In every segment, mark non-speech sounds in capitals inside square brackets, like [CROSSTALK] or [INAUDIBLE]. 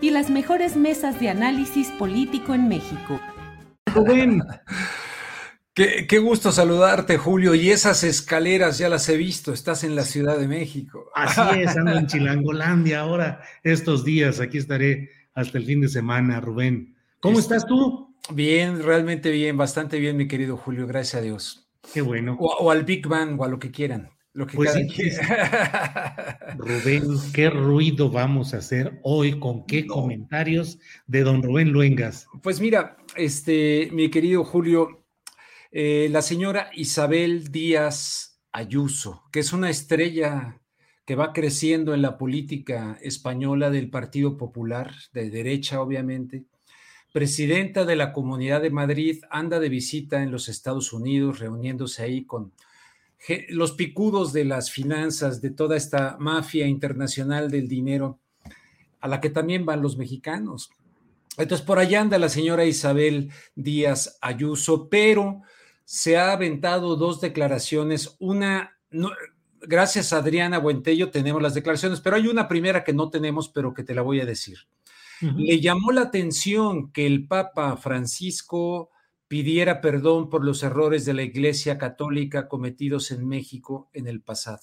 y las mejores mesas de análisis político en México. Rubén, qué, qué, gusto saludarte, Julio. Y esas escaleras ya las he visto. Estás en la Ciudad de México. Así es, ando en Chilangolandia ahora, estos días. Aquí estaré hasta el fin de semana, Rubén. ¿Cómo estás tú? Bien, realmente bien, bastante bien, mi querido Julio. Gracias a Dios. Qué bueno. O, o al Big Bang o a lo que quieran. Lo que Pues cada sí. quien- [LAUGHS] Rubén, ¿qué ruido vamos a hacer hoy? ¿Con qué comentarios de don Rubén Luengas? Pues mira, este, mi querido Julio, eh, la señora Isabel Díaz Ayuso, que es una estrella que va creciendo en la política española del Partido Popular, de derecha obviamente, presidenta de la Comunidad de Madrid, anda de visita en los Estados Unidos, reuniéndose ahí con los picudos de las finanzas, de toda esta mafia internacional del dinero, a la que también van los mexicanos. Entonces, por allá anda la señora Isabel Díaz Ayuso, pero se ha aventado dos declaraciones. Una, no, gracias a Adriana Buentello tenemos las declaraciones, pero hay una primera que no tenemos, pero que te la voy a decir. Le llamó la atención que el Papa Francisco pidiera perdón por los errores de la Iglesia Católica cometidos en México en el pasado.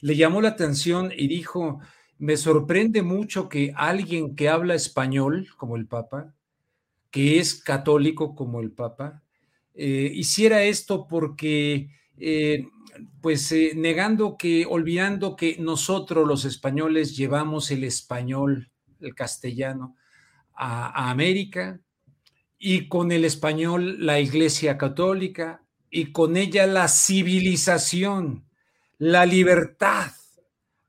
Le llamó la atención y dijo, me sorprende mucho que alguien que habla español, como el Papa, que es católico como el Papa, eh, hiciera esto porque, eh, pues, eh, negando que, olvidando que nosotros los españoles llevamos el español, el castellano, a, a América y con el español la Iglesia Católica y con ella la civilización, la libertad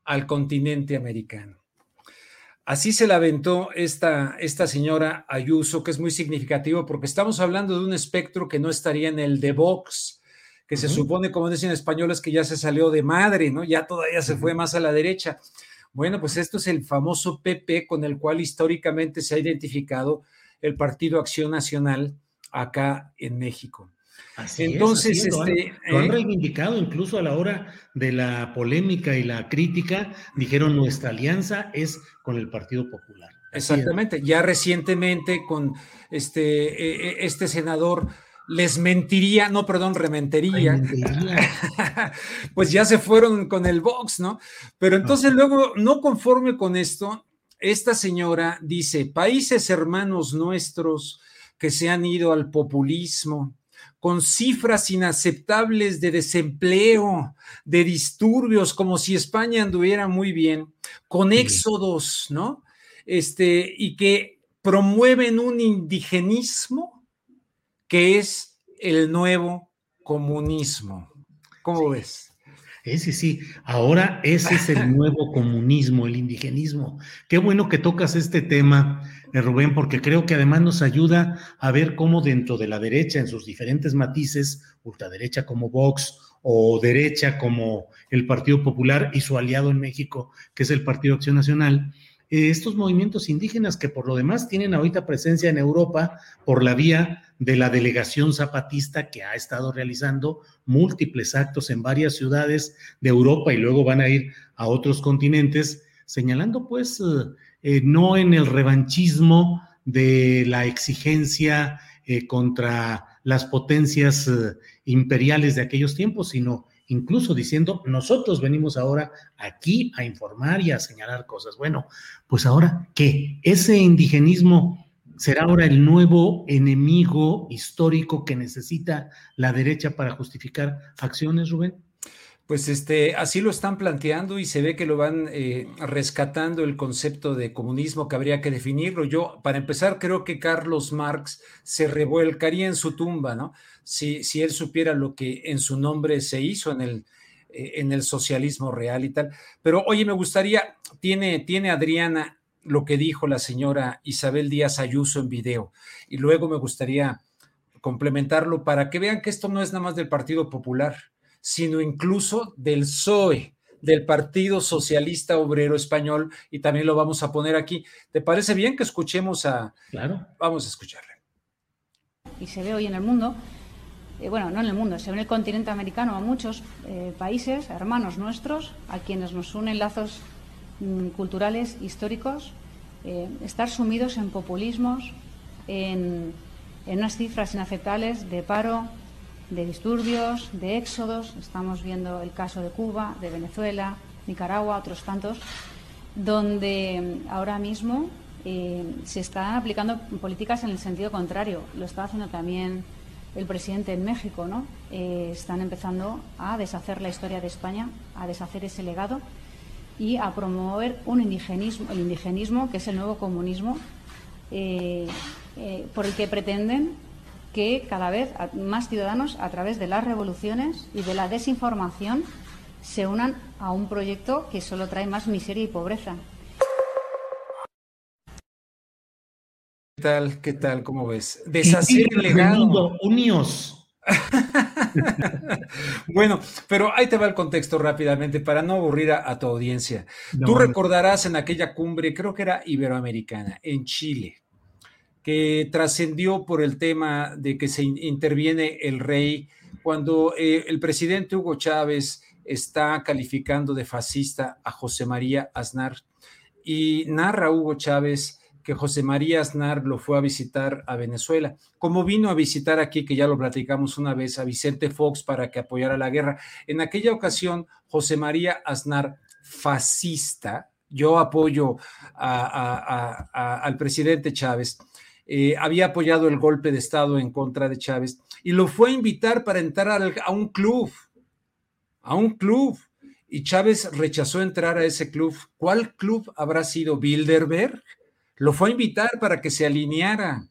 al continente americano. Así se la aventó esta, esta señora Ayuso, que es muy significativo porque estamos hablando de un espectro que no estaría en el de Vox, que se supone, como dicen españoles, que ya se salió de madre, ¿no? Ya todavía se fue más a la derecha. Bueno, pues esto es el famoso PP con el cual históricamente se ha identificado el Partido Acción Nacional acá en México. Así es, Entonces, así es, lo han- este, lo han eh, reivindicado incluso a la hora de la polémica y la crítica, dijeron nuestra alianza es con el Partido Popular. Así es. Exactamente. Ya recientemente con este, eh, eh, este senador les mentiría, no, perdón. Rementería. [LAUGHS] pues ya se fueron con el Vox, ¿no? Pero entonces luego, no conforme con esto, esta señora dice, países hermanos nuestros que se han ido al populismo, con cifras inaceptables de desempleo, de disturbios, como si España anduviera muy bien, con éxodos, ¿no? Este, y que promueven un indigenismo que es el nuevo comunismo. ¿Cómo ves? Eh, sí, sí. Ahora ese es el [LAUGHS] nuevo comunismo, el indigenismo. Qué bueno que tocas este tema, eh, Rubén, porque creo que además nos ayuda a ver cómo dentro de la derecha, en sus diferentes matices, ultraderecha como Vox o derecha como el Partido Popular y su aliado en México, que es el Partido Acción Nacional, estos movimientos indígenas que por lo demás tienen ahorita presencia en Europa por la vía de la delegación zapatista que ha estado realizando múltiples actos en varias ciudades de Europa y luego van a ir a otros continentes, señalando pues eh, no en el revanchismo de la exigencia eh, contra las potencias imperiales de aquellos tiempos, sino incluso diciendo, nosotros venimos ahora aquí a informar y a señalar cosas. Bueno, pues ahora, ¿qué? Ese indigenismo será ahora el nuevo enemigo histórico que necesita la derecha para justificar acciones, Rubén. Pues este, así lo están planteando y se ve que lo van eh, rescatando el concepto de comunismo que habría que definirlo. Yo, para empezar, creo que Carlos Marx se revuelcaría en su tumba, ¿no? Si, si él supiera lo que en su nombre se hizo en el, eh, en el socialismo real y tal. Pero oye, me gustaría, tiene, tiene Adriana lo que dijo la señora Isabel Díaz Ayuso en video y luego me gustaría complementarlo para que vean que esto no es nada más del Partido Popular sino incluso del PSOE, del Partido Socialista Obrero Español, y también lo vamos a poner aquí. ¿Te parece bien que escuchemos a... Claro. Vamos a escucharle. Y se ve hoy en el mundo, eh, bueno, no en el mundo, se ve en el continente americano a muchos eh, países, hermanos nuestros, a quienes nos unen lazos mm, culturales, históricos, eh, estar sumidos en populismos, en, en unas cifras inaceptables de paro, de disturbios, de éxodos. Estamos viendo el caso de Cuba, de Venezuela, Nicaragua, otros tantos, donde mm, ahora mismo eh, se están aplicando políticas en el sentido contrario. Lo está haciendo también el presidente en México, ¿no? Eh, están empezando a deshacer la historia de España, a deshacer ese legado y a promover un indigenismo, el indigenismo, que es el nuevo comunismo, eh, por el que pretenden que cada vez más ciudadanos, a través de las revoluciones y de la desinformación, se unan a un proyecto que solo trae más miseria y pobreza. ¿Qué tal? ¿Qué tal? ¿Cómo ves? Deshacer el legado. Unidos. [LAUGHS] bueno, pero ahí te va el contexto rápidamente para no aburrir a, tu audiencia. Tú recordarás en aquella cumbre, creo que era iberoamericana, en Chile, que trascendió por el tema de que se interviene el rey cuando eh, el presidente Hugo Chávez está calificando de fascista a José María Aznar y narra Hugo Chávez que José María Aznar lo fue a visitar a Venezuela, como vino a visitar aquí, que ya lo platicamos una vez, a Vicente Fox para que apoyara la guerra. En aquella ocasión, José María Aznar, fascista, yo apoyo al presidente Chávez, eh, había apoyado el golpe de Estado en contra de Chávez y lo fue a invitar para entrar a un club, a un club. Y Chávez rechazó entrar a ese club. ¿Cuál club habrá sido? Bilderberg. Lo fue a invitar para que se alineara.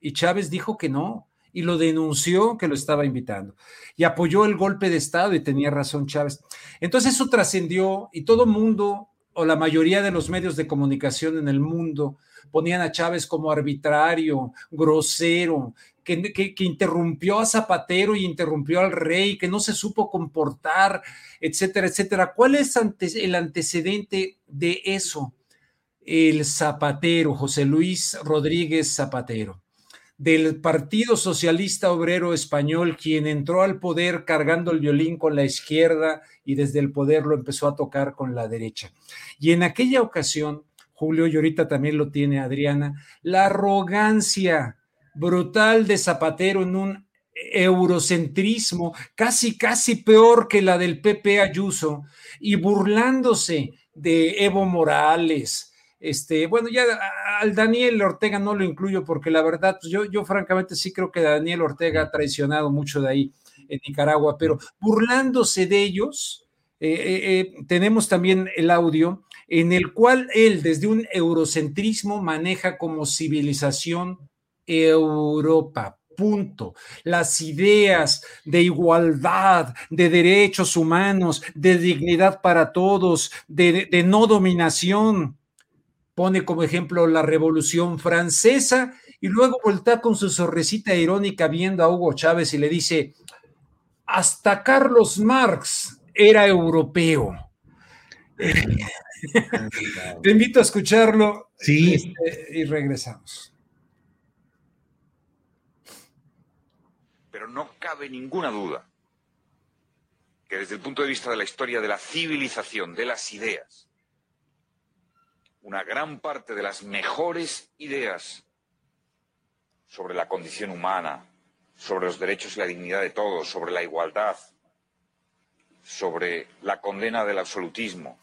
Y Chávez dijo que no y lo denunció que lo estaba invitando. Y apoyó el golpe de Estado y tenía razón Chávez. Entonces eso trascendió y todo mundo o la mayoría de los medios de comunicación en el mundo ponían a Chávez como arbitrario, grosero, que, interrumpió a Zapatero y interrumpió al rey, que no se supo comportar, etcétera, etcétera. ¿Cuál es el antecedente de eso? El Zapatero, José Luis Rodríguez Zapatero del Partido Socialista Obrero Español, quien entró al poder cargando el violín con la izquierda y desde el poder lo empezó a tocar con la derecha. Y en aquella ocasión, Julio, y ahorita también lo tiene Adriana, la arrogancia brutal de Zapatero en un eurocentrismo casi, casi peor que la del PP Ayuso y burlándose de Evo Morales. Este, bueno, ya al Daniel Ortega no lo incluyo porque la verdad, pues yo, francamente sí creo que Daniel Ortega ha traicionado mucho de ahí en Nicaragua, pero burlándose de ellos, eh, eh, eh, tenemos también el audio en el cual él desde un eurocentrismo maneja como civilización Europa. Punto. Las ideas de igualdad, de derechos humanos, de dignidad para todos, de no dominación. Pone como ejemplo la Revolución Francesa y luego voltea con su sonrisita irónica viendo a Hugo Chávez y le dice, hasta Carlos Marx era europeo. [LAUGHS] Te invito a escucharlo. Sí. Este, y regresamos. Pero no cabe ninguna duda que desde el punto de vista de la historia de la civilización, de las ideas, una gran parte de las mejores ideas sobre la condición humana, sobre los derechos y la dignidad de todos, sobre la igualdad, sobre la condena del absolutismo,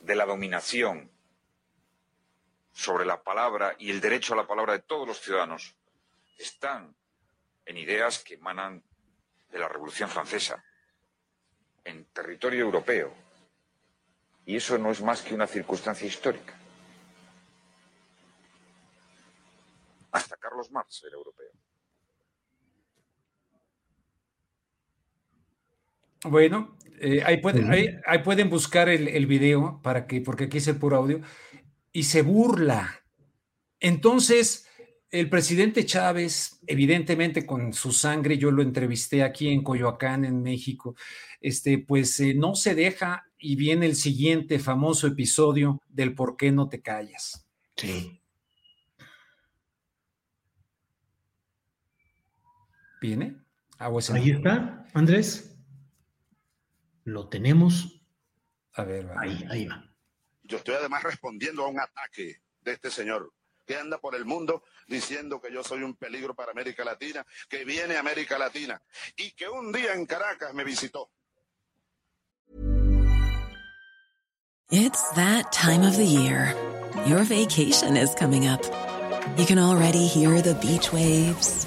de la dominación, sobre la palabra y el derecho a la palabra de todos los ciudadanos, están en ideas que emanan de la Revolución Francesa, en territorio europeo. Y eso no es más que una circunstancia histórica. Hasta Carlos Marx era europeo. Bueno, eh, ahí, pueden, ahí, ahí, pueden buscar el, el, video para que, porque aquí es el puro audio, y se burla. Entonces, el presidente Chávez, evidentemente con su sangre, yo lo entrevisté aquí en Coyoacán, en México, este, pues eh, no se deja y viene el siguiente famoso episodio del por qué no te callas. Sí. ¿Viene? Ah, Ahí está, Andrés. Lo tenemos. A ver, va. Ahí, ahí va. Yo estoy además respondiendo a un ataque de este señor que anda por el mundo diciendo que yo soy un peligro para América Latina, que viene a América Latina y que un día en Caracas me visitó. It's that time of the year. Your vacation is coming up. You can already hear the beach waves,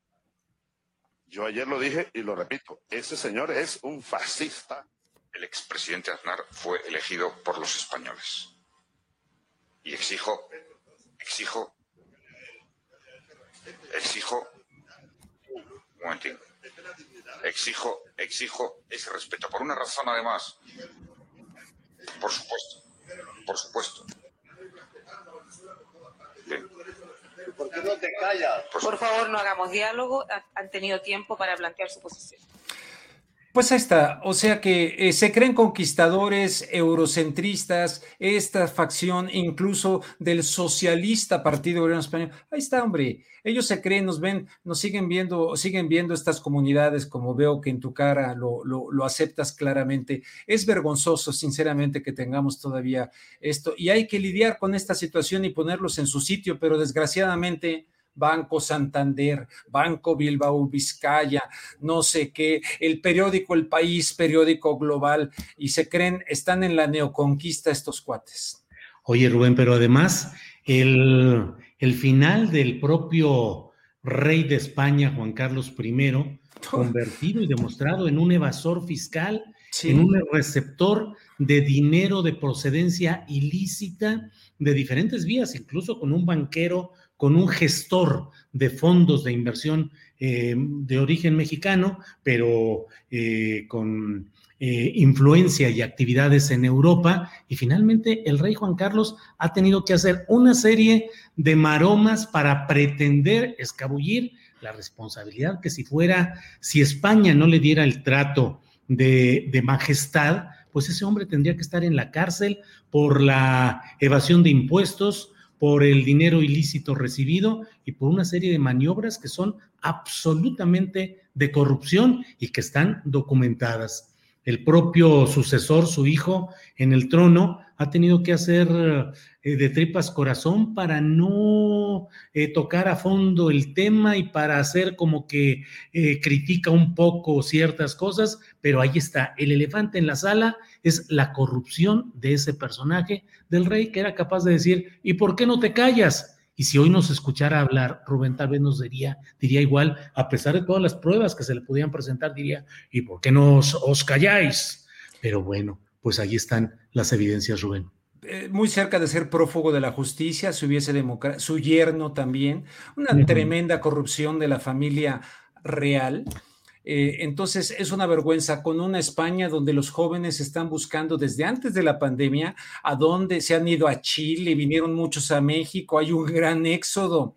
Yo ayer lo dije y lo repito, ese señor es un fascista. El expresidente Aznar fue elegido por los españoles. Y exijo, exijo, exijo, un momentito, exijo, exijo ese respeto. Por una razón además, por supuesto, por supuesto. ¿Por favor, no hagamos diálogo. Han tenido tiempo para plantear su posición. Pues ahí está, o sea que eh, se creen conquistadores, eurocentristas, esta facción incluso del socialista Partido Obrero Español. Ahí está, hombre. Ellos se creen, nos ven, nos siguen viendo, siguen viendo estas comunidades, como veo que en tu cara lo, lo, lo aceptas claramente. Es vergonzoso, sinceramente, que tengamos todavía esto y hay que lidiar con esta situación y ponerlos en su sitio, pero desgraciadamente Banco Santander, Banco Bilbao Vizcaya, no sé qué, el periódico El País, periódico global, y se creen, están en la neoconquista estos cuates. Oye, Rubén, pero además el, el final del propio rey de España, Juan Carlos I, [LAUGHS] convertido y demostrado en un evasor fiscal, sí. en un receptor de dinero de procedencia ilícita de diferentes vías, incluso con un banquero con un gestor de fondos de inversión eh, de origen mexicano, pero eh, con eh, influencia y actividades en Europa. Y finalmente el rey Juan Carlos ha tenido que hacer una serie de maromas para pretender escabullir la responsabilidad que si fuera, si España no le diera el trato de, de majestad, pues ese hombre tendría que estar en la cárcel por la evasión de impuestos, por el dinero ilícito recibido y por una serie de maniobras que son absolutamente de corrupción y que están documentadas. El propio sucesor, su hijo, en el trono, ha tenido que hacer eh, de tripas corazón para no eh, tocar a fondo el tema y para hacer como que eh, critica un poco ciertas cosas, pero ahí está, el elefante en la sala es la corrupción de ese personaje del rey que era capaz de decir, ¿y por qué no te callas? Y si hoy nos escuchara hablar, Rubén tal vez nos diría, diría igual, a pesar de todas las pruebas que se le podían presentar, diría, ¿y por qué no os, os calláis? Pero bueno, pues ahí están las evidencias, Rubén. Eh, muy cerca de ser prófugo de la justicia, si hubiese democracia, su yerno también, una tremenda corrupción de la familia real. Eh, entonces es una vergüenza con una España donde los jóvenes están buscando desde antes de la pandemia a dónde se han ido a Chile, vinieron muchos a México, hay un gran éxodo,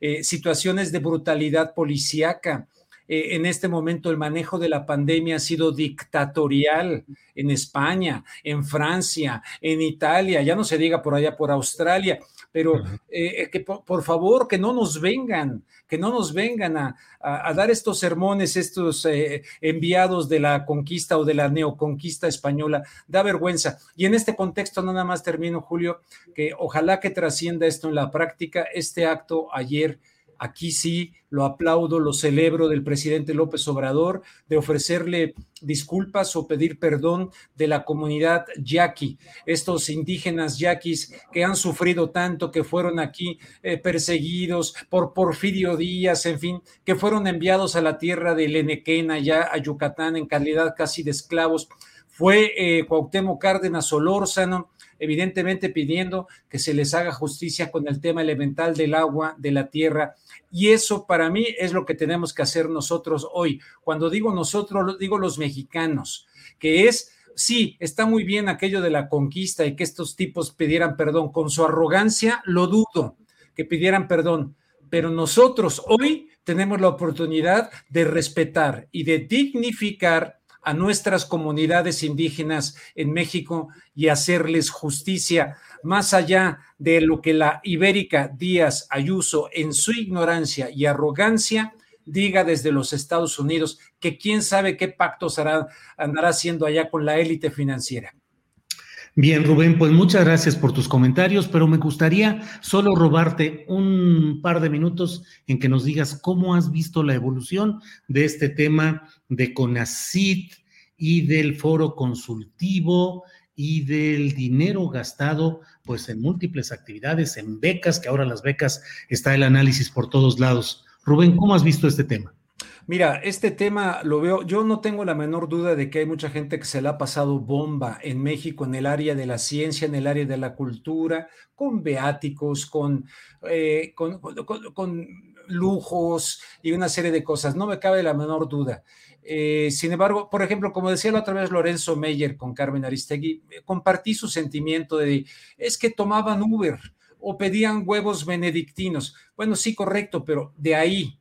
eh, situaciones de brutalidad policíaca. Eh, en este momento el manejo de la pandemia ha sido dictatorial en España, en Francia, en Italia, ya no se diga por allá por Australia, pero eh, que por, favor que no nos vengan, que no nos vengan a, dar estos sermones, estos eh, enviados de la conquista o de la neoconquista española, da vergüenza. Y en este contexto, nada más termino, Julio, que ojalá que trascienda esto en la práctica, este acto ayer Aquí sí lo aplaudo, lo celebro del presidente López Obrador, de ofrecerle disculpas o pedir perdón de la comunidad yaqui, estos indígenas yaquis que han sufrido tanto, que fueron aquí eh, perseguidos por Porfirio Díaz, en fin, que fueron enviados a la tierra de Lenequén, allá a Yucatán, en calidad casi de esclavos. Fue eh, Cuauhtémoc Cárdenas Solórzano, evidentemente pidiendo que se les haga justicia con el tema elemental del agua, de la tierra. Y eso para mí es lo que tenemos que hacer nosotros hoy. Cuando digo nosotros, digo los mexicanos, que es sí, está muy bien aquello de la conquista y que estos tipos pidieran perdón. Con su arrogancia, lo dudo que pidieran perdón. Pero nosotros hoy tenemos la oportunidad de respetar y de dignificar a nuestras comunidades indígenas en México y hacerles justicia, más allá de lo que la ibérica Díaz Ayuso en su ignorancia y arrogancia diga desde los Estados Unidos que quién sabe qué pactos hará, andará haciendo allá con la élite financiera. Bien, Rubén, pues muchas gracias por tus comentarios, pero me gustaría solo robarte un par de minutos en que nos digas cómo has visto la evolución de este tema de CONACIT y del foro consultivo y del dinero gastado pues en múltiples actividades, en becas, que ahora las becas está el análisis por todos lados. Rubén, ¿cómo has visto este tema? Mira, este tema lo veo, yo no tengo la menor duda de que hay mucha gente que se le ha pasado bomba en México en el área de la ciencia, en el área de la cultura, con beáticos, con, eh, lujos y una serie de cosas, no me cabe la menor duda. Eh, sin embargo, por ejemplo, como decía la otra vez Lorenzo Meyer con Carmen Aristegui, eh, compartí su sentimiento de, es que tomaban Uber o pedían huevos benedictinos. Bueno, sí, correcto, pero de ahí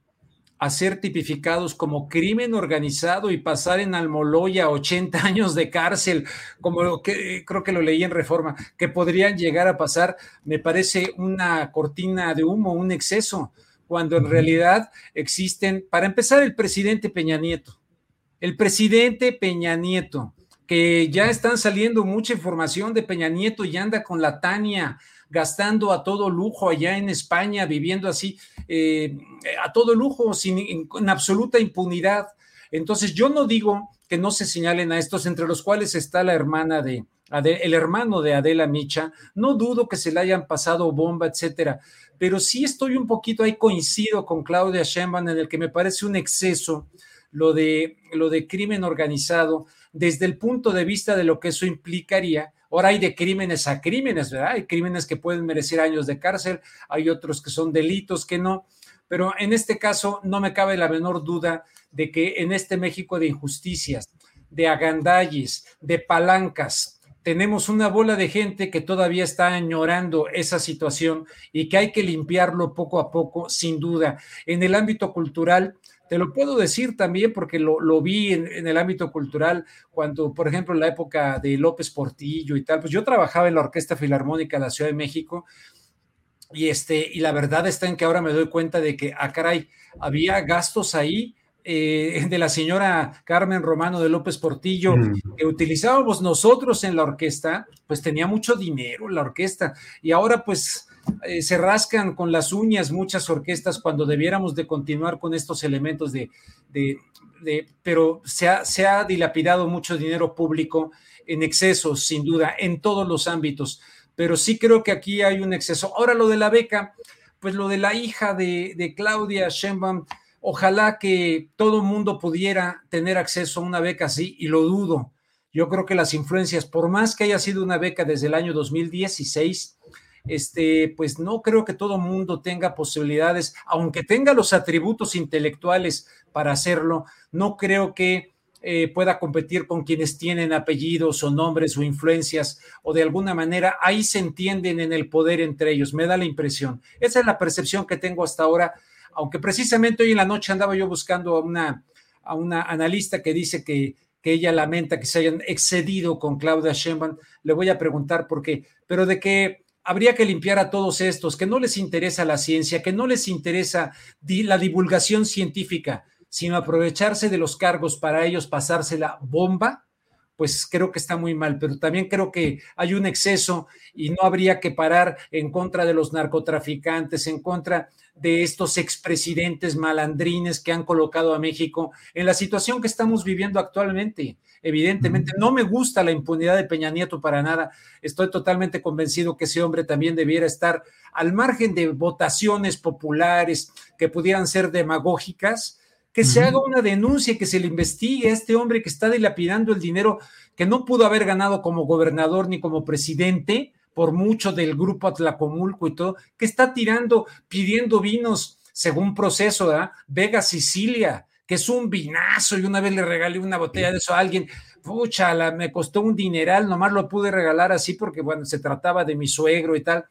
a ser tipificados como crimen organizado y pasar en Almoloya 80 años de cárcel, como que, creo que lo leí en Reforma, que podrían llegar a pasar, me parece una cortina de humo, un exceso, cuando en realidad existen, para empezar, el presidente Peña Nieto, el presidente Peña Nieto, que ya están saliendo mucha información de Peña Nieto y anda con la Tania gastando a todo lujo allá en España, viviendo así eh, a todo lujo, sin en, absoluta impunidad. Entonces, yo no digo que no se señalen a estos, entre los cuales está la hermana de, el hermano de Adela Micha. No dudo que se le hayan pasado bomba, etcétera, pero sí estoy un poquito ahí coincido con Claudia Sheinbaum en el que me parece un exceso lo de, lo de crimen organizado desde el punto de vista de lo que eso implicaría Ahora hay de crímenes a crímenes, ¿verdad? Hay crímenes que pueden merecer años de cárcel, hay otros que son delitos que no, pero en este caso no me cabe la menor duda de que en este México de injusticias, de agandalles, de palancas, tenemos una bola de gente que todavía está añorando esa situación y que hay que limpiarlo poco a poco, sin duda. En el ámbito cultural, te lo puedo decir también porque lo, vi en, el ámbito cultural cuando, por ejemplo, en la época de López Portillo y tal, pues yo trabajaba en la Orquesta Filarmónica de la Ciudad de México y, este, y la verdad está en que ahora me doy cuenta de que, ah, caray, había gastos ahí eh, de la señora Carmen Romano de López Portillo, mm. que utilizábamos nosotros en la orquesta, pues tenía mucho dinero la orquesta. Y ahora pues eh, se rascan con las uñas muchas orquestas cuando debiéramos de continuar con estos elementos de, de, pero se ha, se ha dilapidado mucho dinero público en excesos, sin duda, en todos los ámbitos. Pero sí creo que aquí hay un exceso. Ahora lo de la beca, pues lo de la hija de, de Claudia Sheinbaum, ojalá que todo mundo pudiera tener acceso a una beca así, y lo dudo. Yo creo que las influencias, por más que haya sido una beca desde el año 2016, este, pues no creo que todo mundo tenga posibilidades, aunque tenga los atributos intelectuales para hacerlo, no creo que eh, pueda competir con quienes tienen apellidos o nombres o influencias o de alguna manera ahí se entienden en el poder entre ellos, me da la impresión. Esa es la percepción que tengo hasta ahora, aunque precisamente hoy en la noche andaba yo buscando a una, a una analista que dice que, que ella lamenta que se hayan excedido con Claudia Sheinbaum, le voy a preguntar por qué, pero de que habría que limpiar a todos estos, que no les interesa la ciencia, que no les interesa la divulgación científica, sino aprovecharse de los cargos para ellos pasarse la bomba, pues creo que está muy mal, pero también creo que hay un exceso y no habría que parar en contra de los narcotraficantes, en contra de estos expresidentes malandrines que han colocado a México en la situación que estamos viviendo actualmente. Evidentemente, no me gusta la impunidad de Peña Nieto para nada. Estoy totalmente convencido que ese hombre también debiera estar al margen de votaciones populares que pudieran ser demagógicas, que se haga una denuncia, y que se le investigue a este hombre que está dilapidando el dinero que no pudo haber ganado como gobernador ni como presidente, por mucho del grupo Atlacomulco y todo, que está tirando, pidiendo vinos según proceso, ¿verdad? Vega Sicilia, que es un vinazo, y una vez le regalé una botella de eso a alguien, pucha, me costó un dineral, nomás lo pude regalar así porque, bueno, se trataba de mi suegro y tal.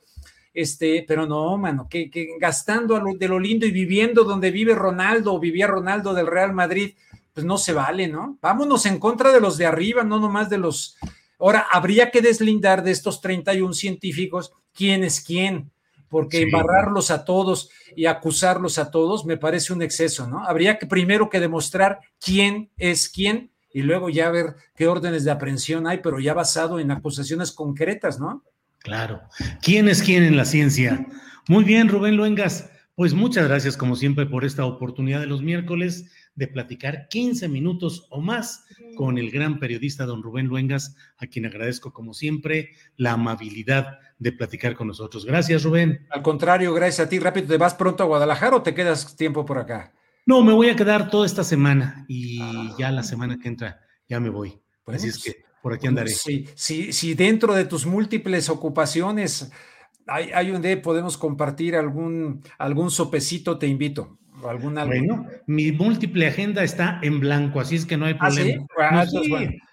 Este, pero no, mano, que, gastando de lo lindo y viviendo donde vive Ronaldo o vivía Ronaldo del Real Madrid, pues no se vale, ¿no? Vámonos en contra de los de arriba, no nomás de los. Ahora, habría que deslindar de estos 31 científicos quién es quién porque embarrarlos a todos y acusarlos a todos me parece un exceso, ¿no? Habría que primero que demostrar quién es quién y luego ya ver qué órdenes de aprehensión hay, pero ya basado en acusaciones concretas, ¿no? Claro. ¿Quién es quién en la ciencia? Muy bien, Rubén Luengas. Pues muchas gracias, como siempre, por esta oportunidad de los miércoles de platicar 15 minutos o más con el gran periodista don Rubén Luengas, a quien agradezco como siempre la amabilidad de platicar con nosotros. Gracias, Rubén. Al contrario, gracias a ti. Rápido, ¿te vas pronto a Guadalajara o te quedas tiempo por acá? No, me voy a quedar toda esta semana y ah. ya la semana que entra ya me voy. Así es que por aquí andaré. Sí, sí, sí, dentro de tus múltiples ocupaciones hay, hay un día podemos compartir algún, algún sopecito, te invito alguna. Bueno, mi múltiple agenda está en blanco, así es que no hay ¿Ah, problema. Ah, sí?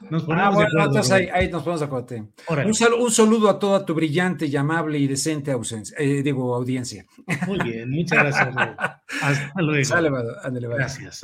nos ponemos ah, bueno, de entonces ahí, ahí, nos ponemos de acuerdo. Un, un, saludo a toda tu brillante y amable y decente ausencia, eh, digo, audiencia. Muy bien, muchas gracias. [LAUGHS] Hasta luego. Sale, ándale, Gracias.